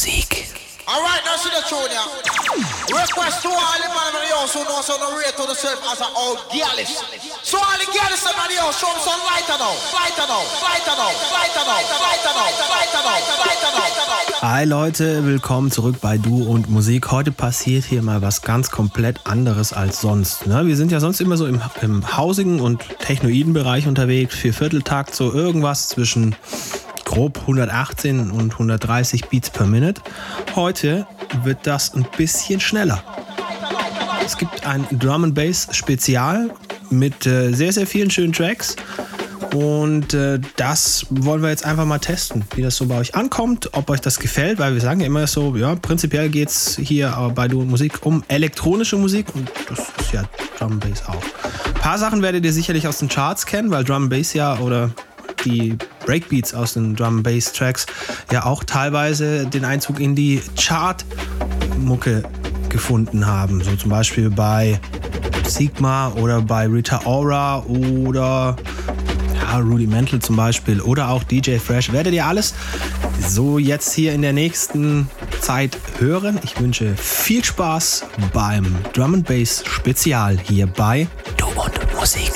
Musik. Alright, now see the tune, yeah. Request to all the man in the house who knows how to rate to themselves as an old girlish. So all the girlish in the house, show them some lighter now, lighter now, lighter now, lighter now, lighter now, lighter now, lighter now. Hi Leute, willkommen zurück bei Du und Musik. Heute passiert hier mal was ganz komplett anderes als sonst. Ne? Wir sind ja sonst immer so im, im hausigen und technoiden Bereich unterwegs. Vier Vierteltakt, so irgendwas zwischen grob 118 und 130 Beats per Minute. Heute wird das ein bisschen schneller. Es gibt ein Drum and Bass Spezial mit äh, sehr, sehr vielen schönen Tracks. Und äh, das wollen wir jetzt einfach mal testen, wie das so bei euch ankommt, ob euch das gefällt, weil wir sagen ja immer so, ja, prinzipiell geht es hier bei Du Musik um elektronische Musik und das ist ja Drum Bass auch. Ein paar Sachen werdet ihr sicherlich aus den Charts kennen, weil Drum Bass ja oder die Breakbeats aus den Drum Bass Tracks ja auch teilweise den Einzug in die Chart-Mucke gefunden haben. So zum Beispiel bei Sigma oder bei Rita Ora oder ja, Rudimental zum Beispiel oder auch DJ Fresh. Werdet ihr alles so jetzt hier in der nächsten Zeit hören. Ich wünsche viel Spaß beim Drum Bass Spezial hier bei Du und Musik.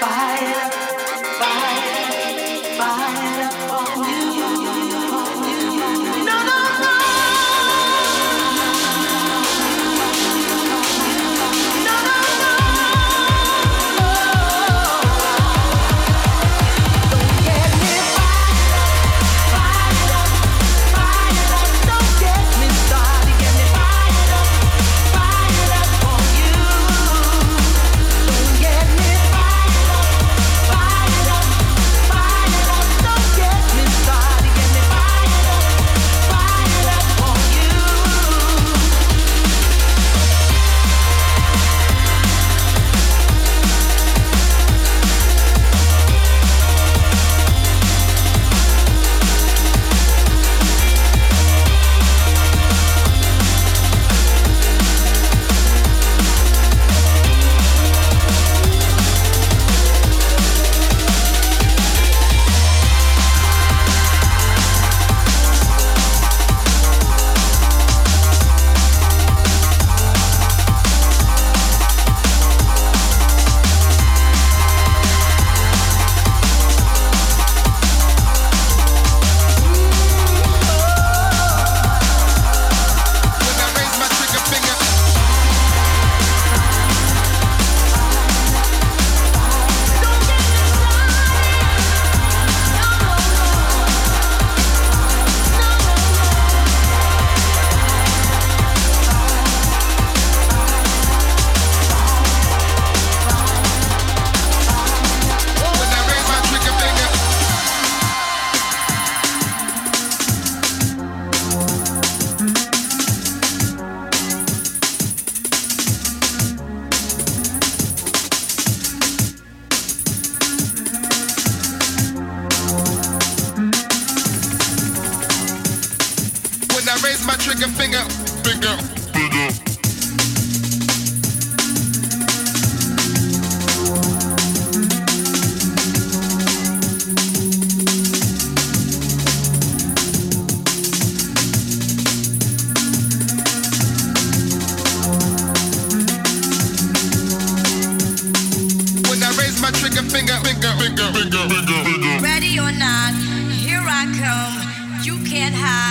fire, fire.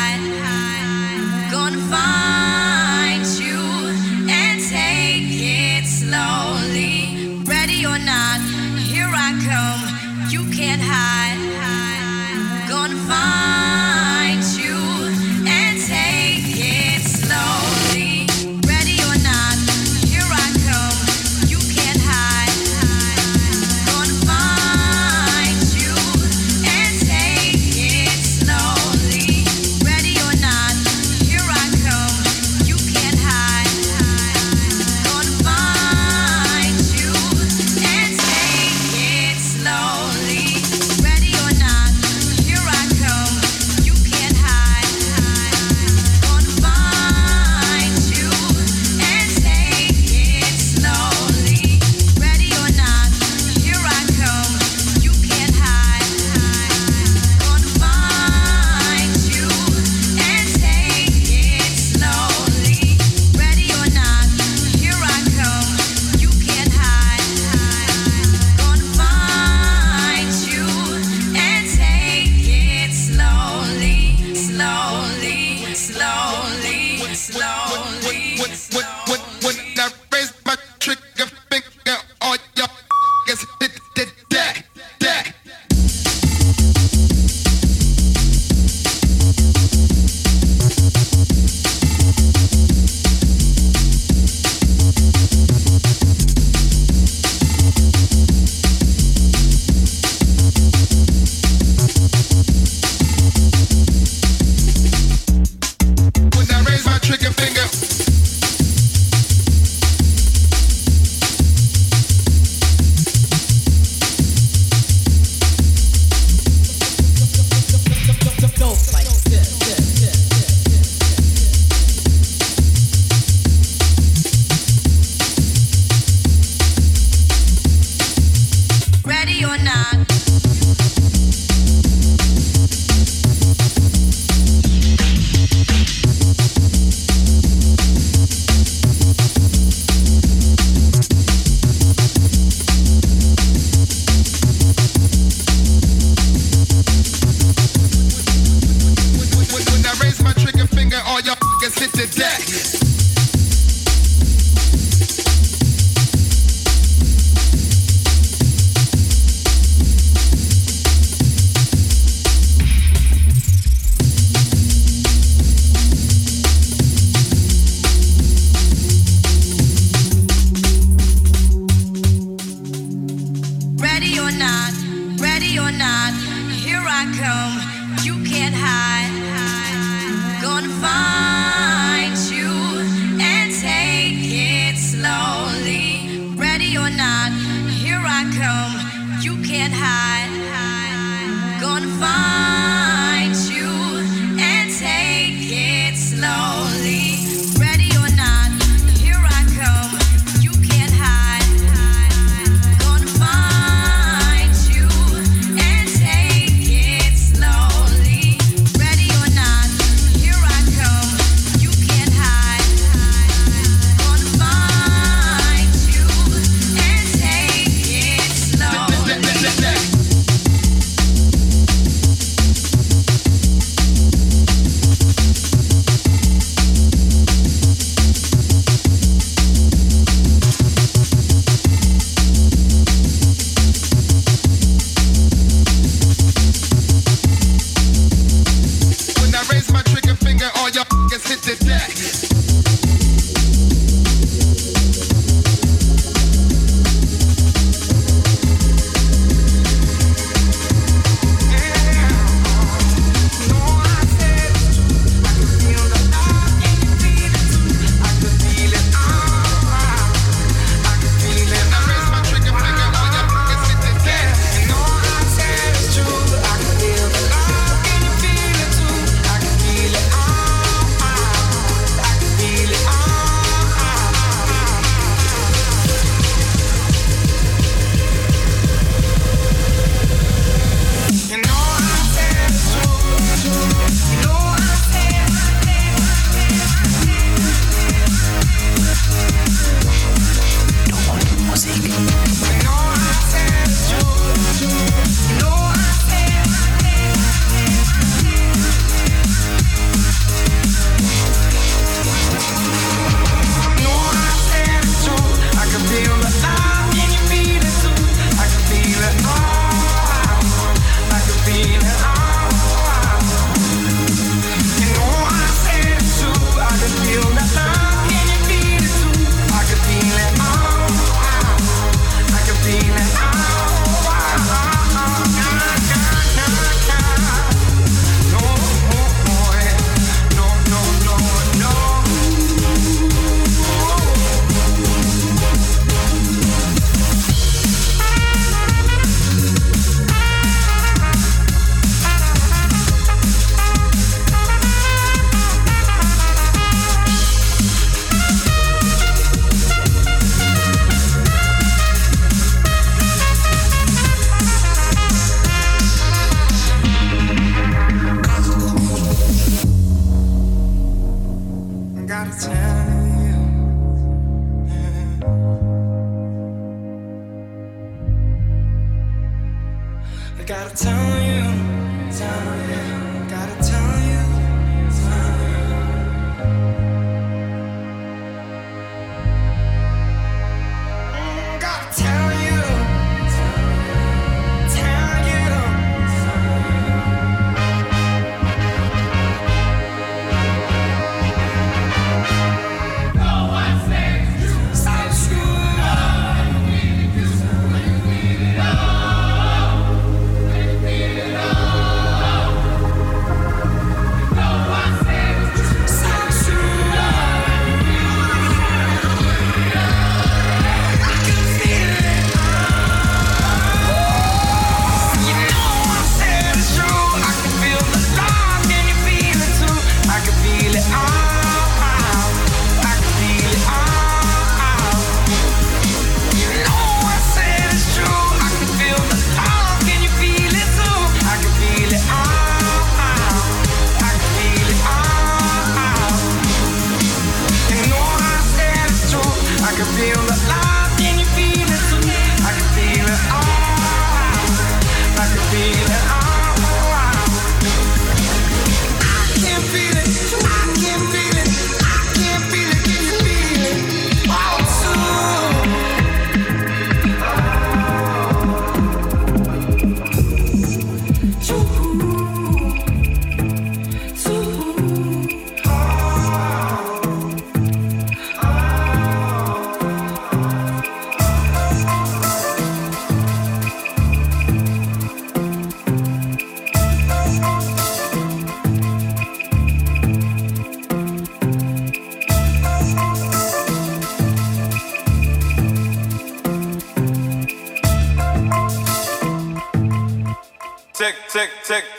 I night.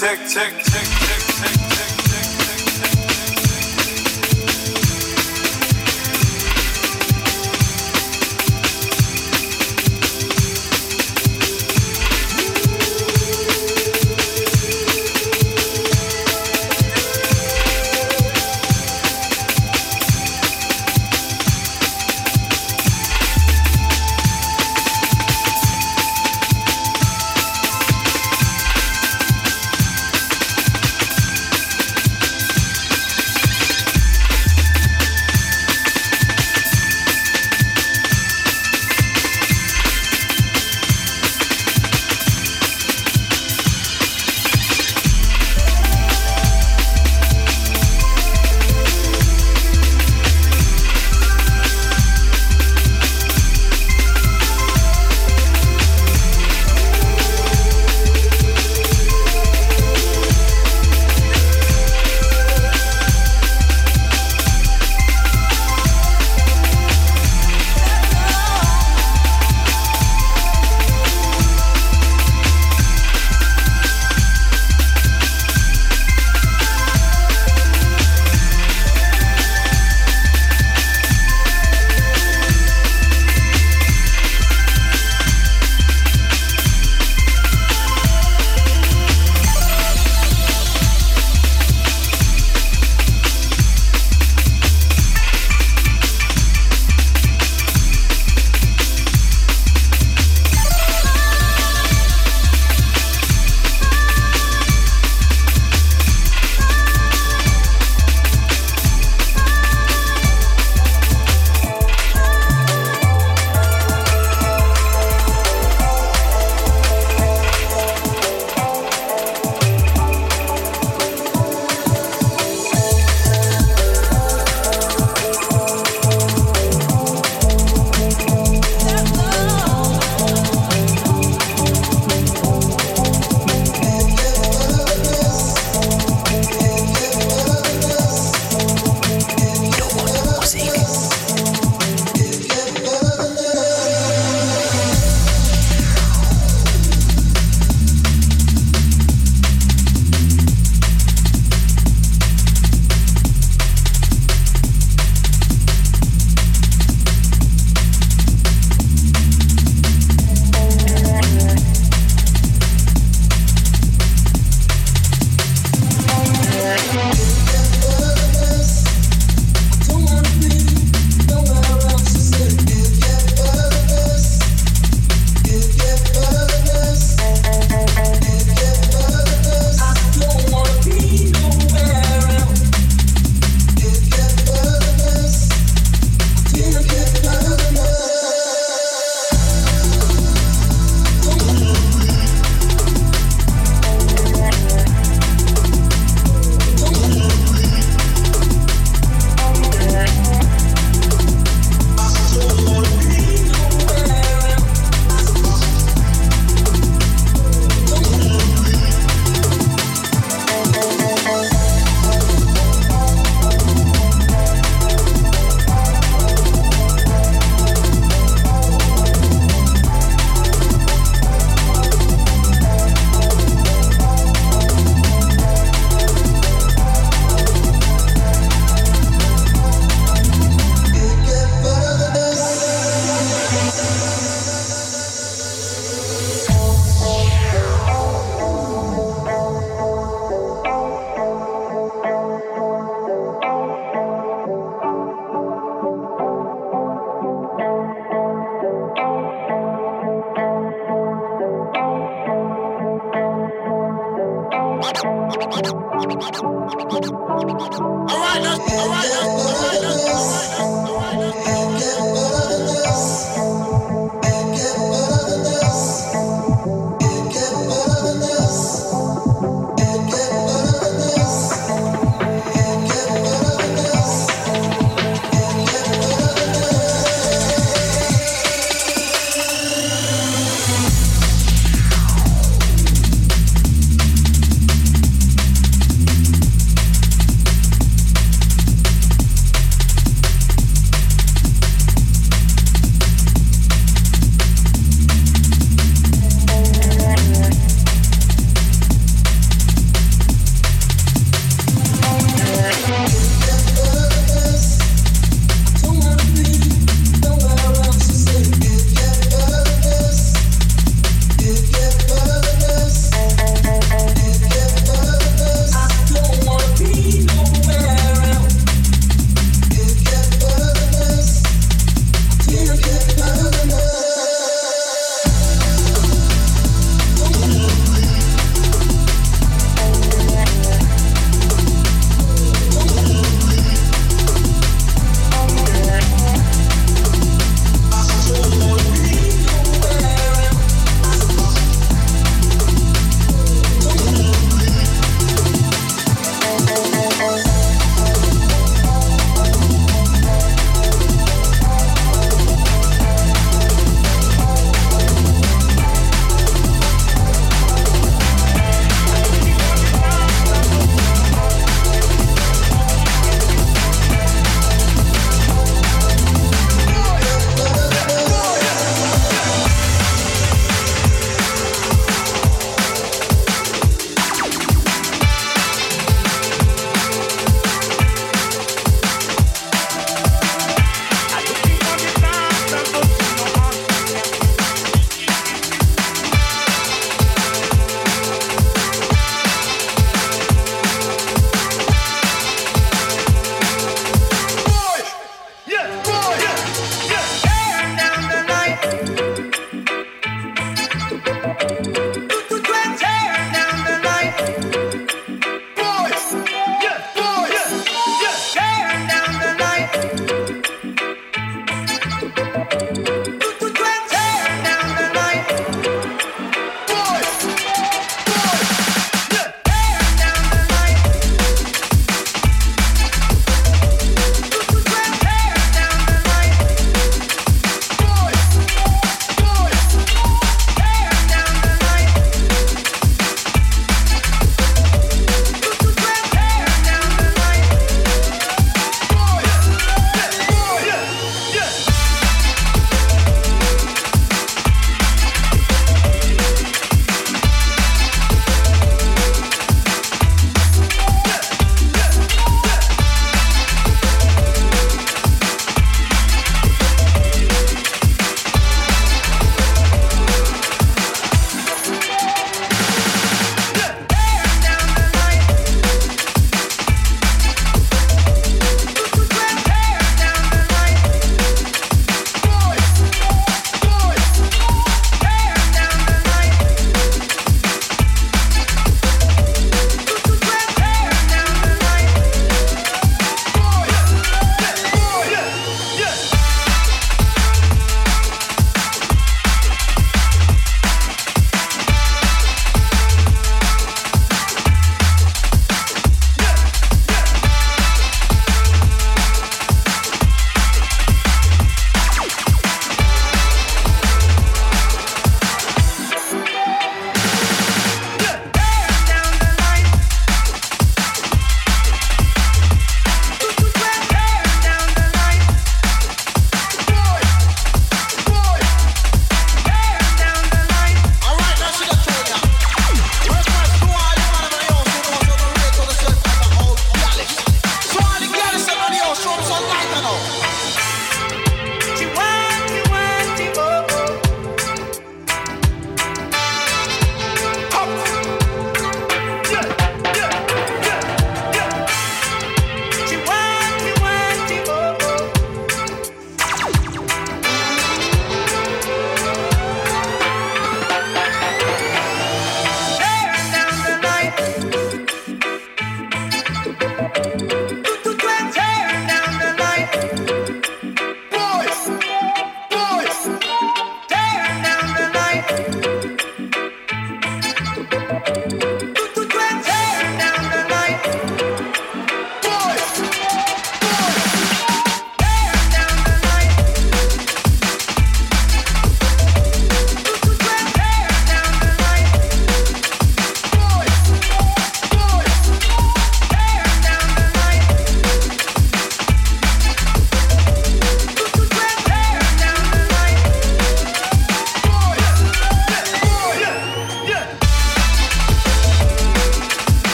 tick. tick,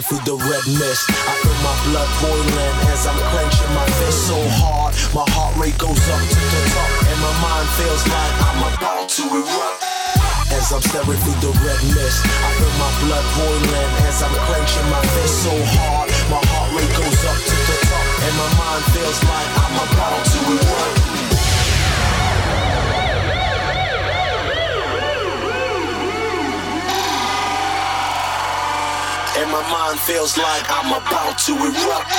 staring through the red mist. I feel my blood boiling as I'm clenching my fist so hard. My heart rate goes up to the top, and my mind feels like I'm about to erupt. As I'm staring through the red mist, I feel my blood boiling as I'm clenching my fist so hard. My heart rate goes up to the top, and my mind feels like I'm about to erupt. My mind feels like I'm about to erupt.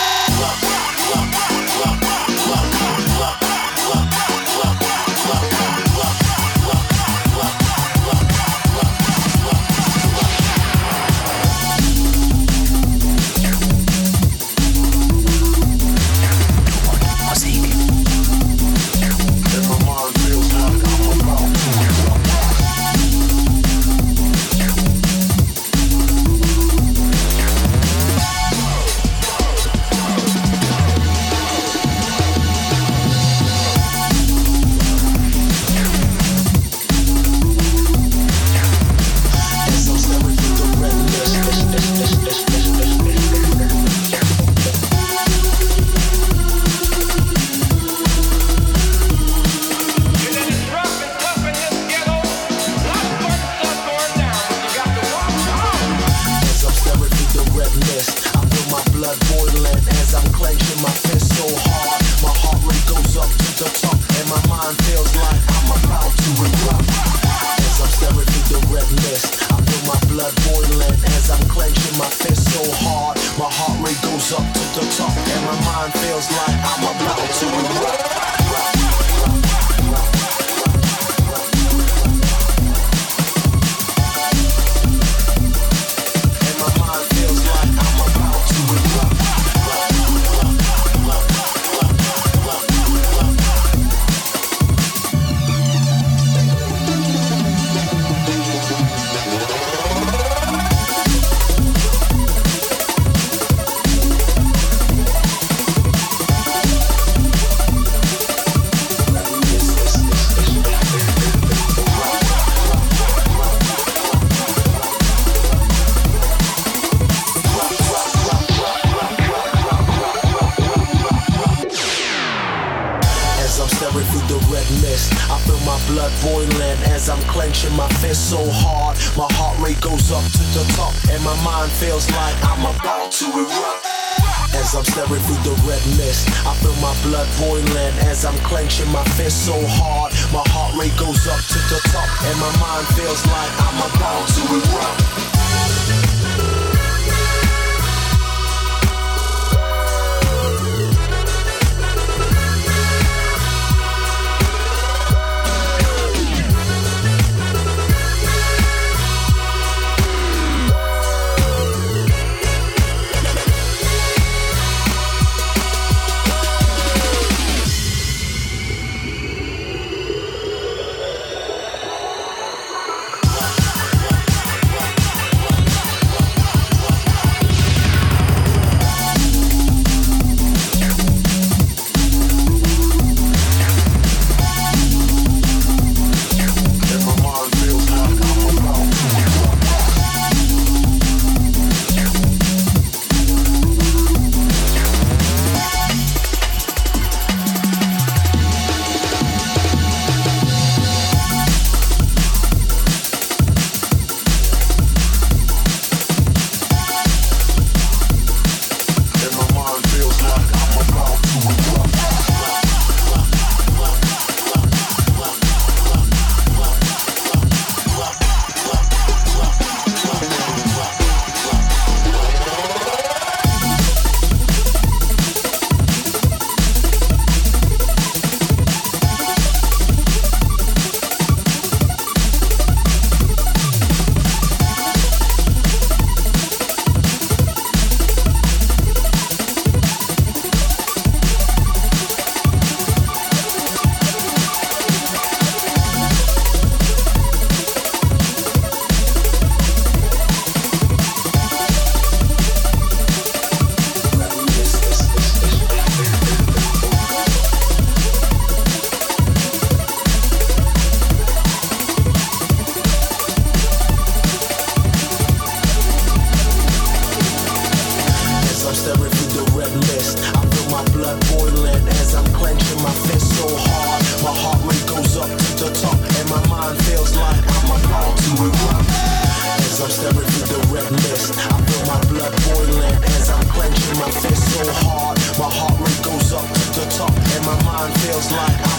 it goes up to the top, and my mind feels like I'm about to erupt. As I'm staring through the red mist, I feel my blood boiling as I'm clenching my fist so hard. My heart rate goes up to the top, and my mind feels like I'm about to erupt. feels like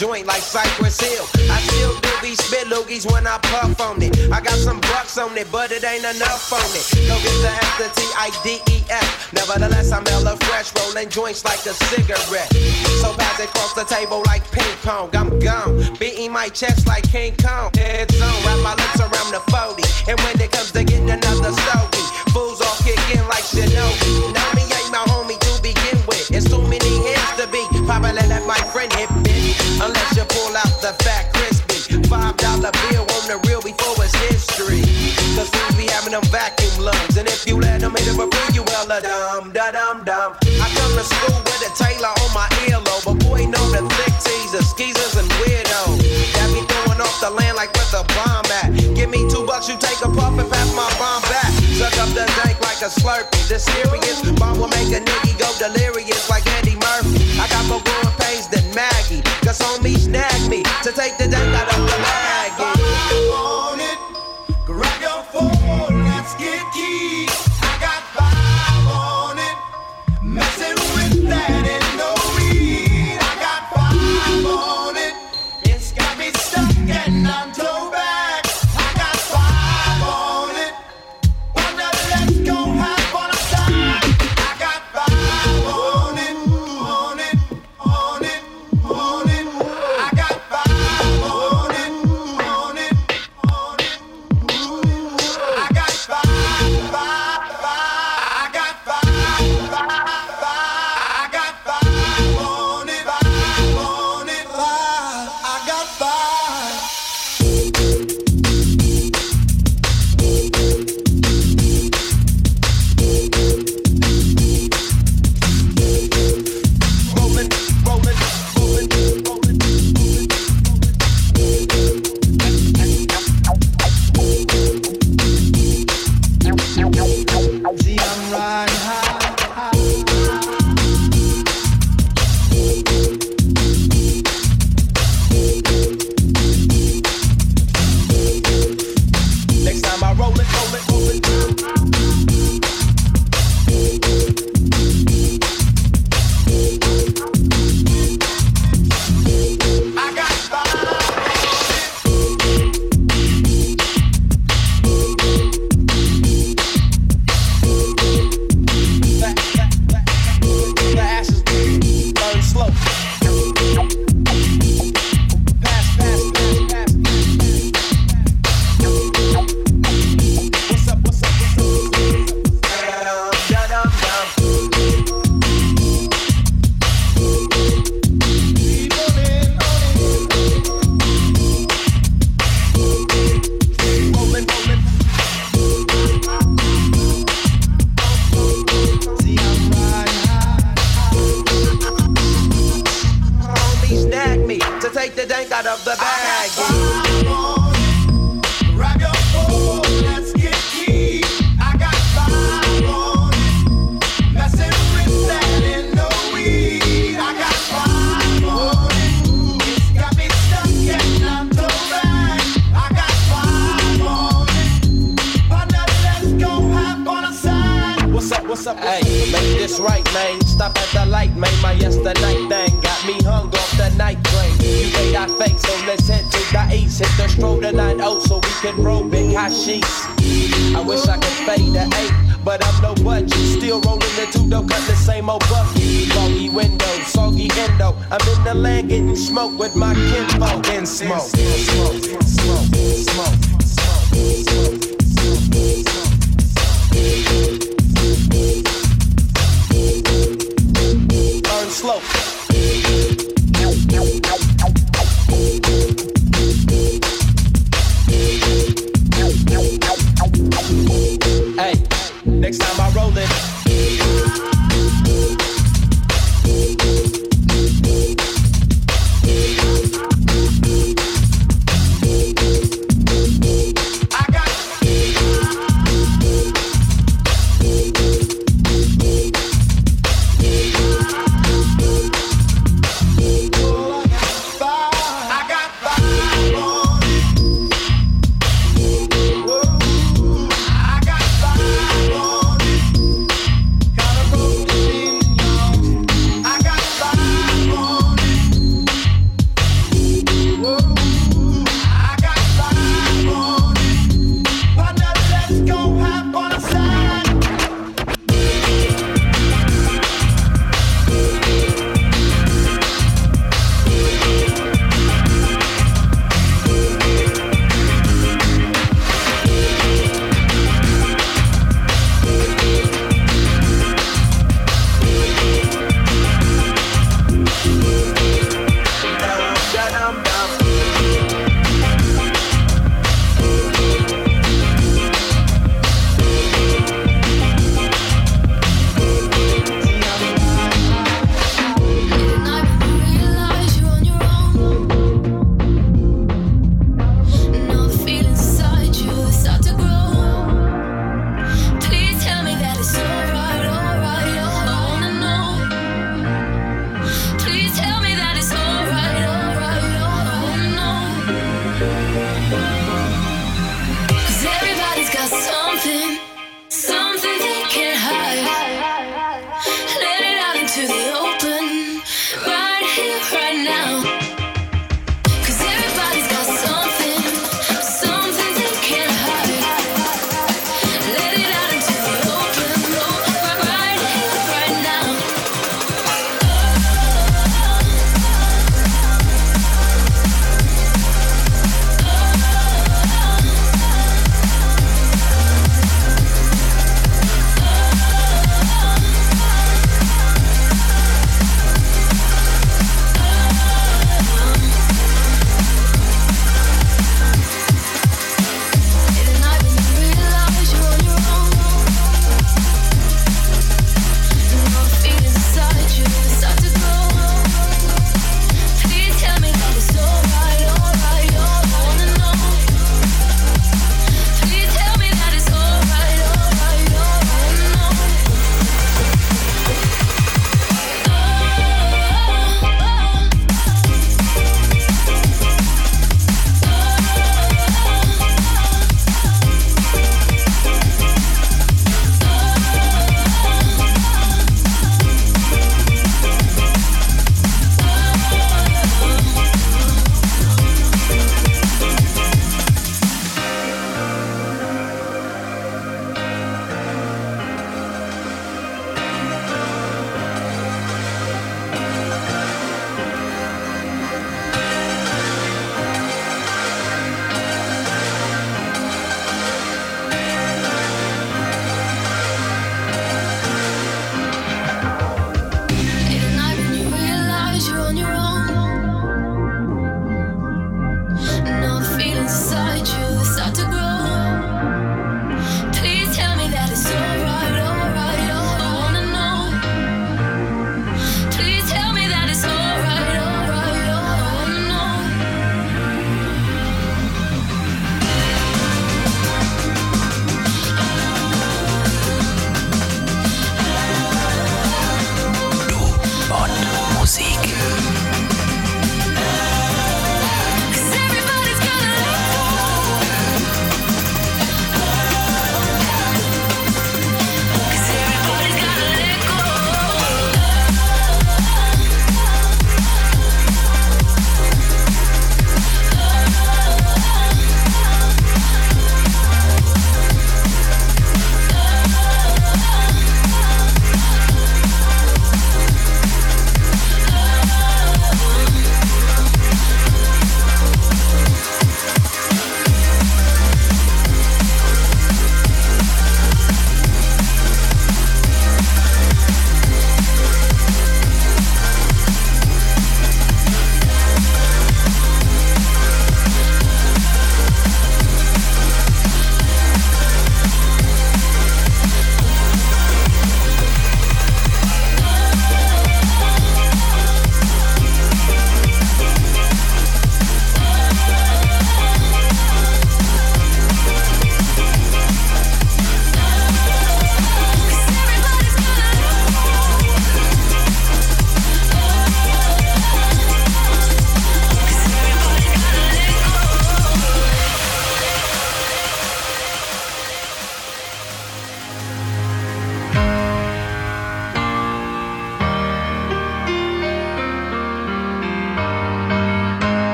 joint like Cypress Hill. I still do these spit loogies when I puff on it. I got some bucks on it, but it ain't enough on it. Go get the S, the T, I, D, E, F. Nevertheless, I'm hella fresh, rolling joints like a cigarette. So pass it across the table like ping pong. I'm gone, beating my chest like King Kong. Heads on, wrap my lips around dum da dum dum. I come to school with a Taylor on my earlobe, but boy know the thick teasers, skeezers and weirdos. Got me throwing off the land like with a bomb at. Give me two bucks, you take a puff and pass my bomb back. Suck up the dank like a slurpee. The serious bomb will make a nigga go delirious like Andy Murphy. I got more growing pains than Maggie, cause homies snag me to take the dank out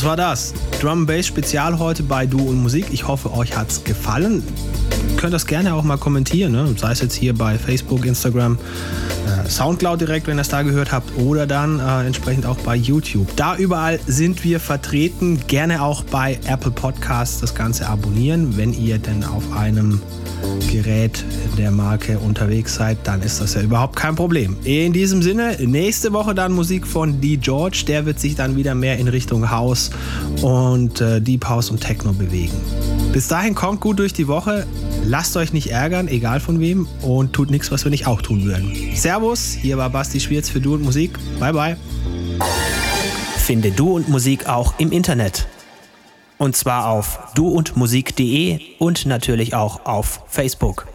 Das war das. Drum Bass Spezial heute bei Du und Musik. Ich hoffe, euch hat's gefallen. Ihr könnt das gerne auch mal kommentieren, ne? sei es jetzt hier bei Facebook, Instagram, äh, Soundcloud direkt, wenn ihr es da gehört habt, oder dann äh, entsprechend auch bei YouTube. Da überall sind wir vertreten. Gerne auch bei Apple Podcasts das Ganze abonnieren, wenn ihr denn auf einem Gerät der Marke unterwegs seid, dann ist das ja überhaupt kein Problem. In diesem Sinne, nächste Woche dann Musik von D. George. Der wird sich dann wieder mehr in Richtung House und äh, Deep House und Techno bewegen. Bis dahin kommt gut durch die Woche. Lasst euch nicht ärgern, egal von wem, und tut nichts, was wir nicht auch tun würden. Servus, hier war Basti Schwierz für Du und Musik. Bye bye. Finde Du und Musik auch im Internet. Und zwar auf duundmusik.de und natürlich auch auf Facebook.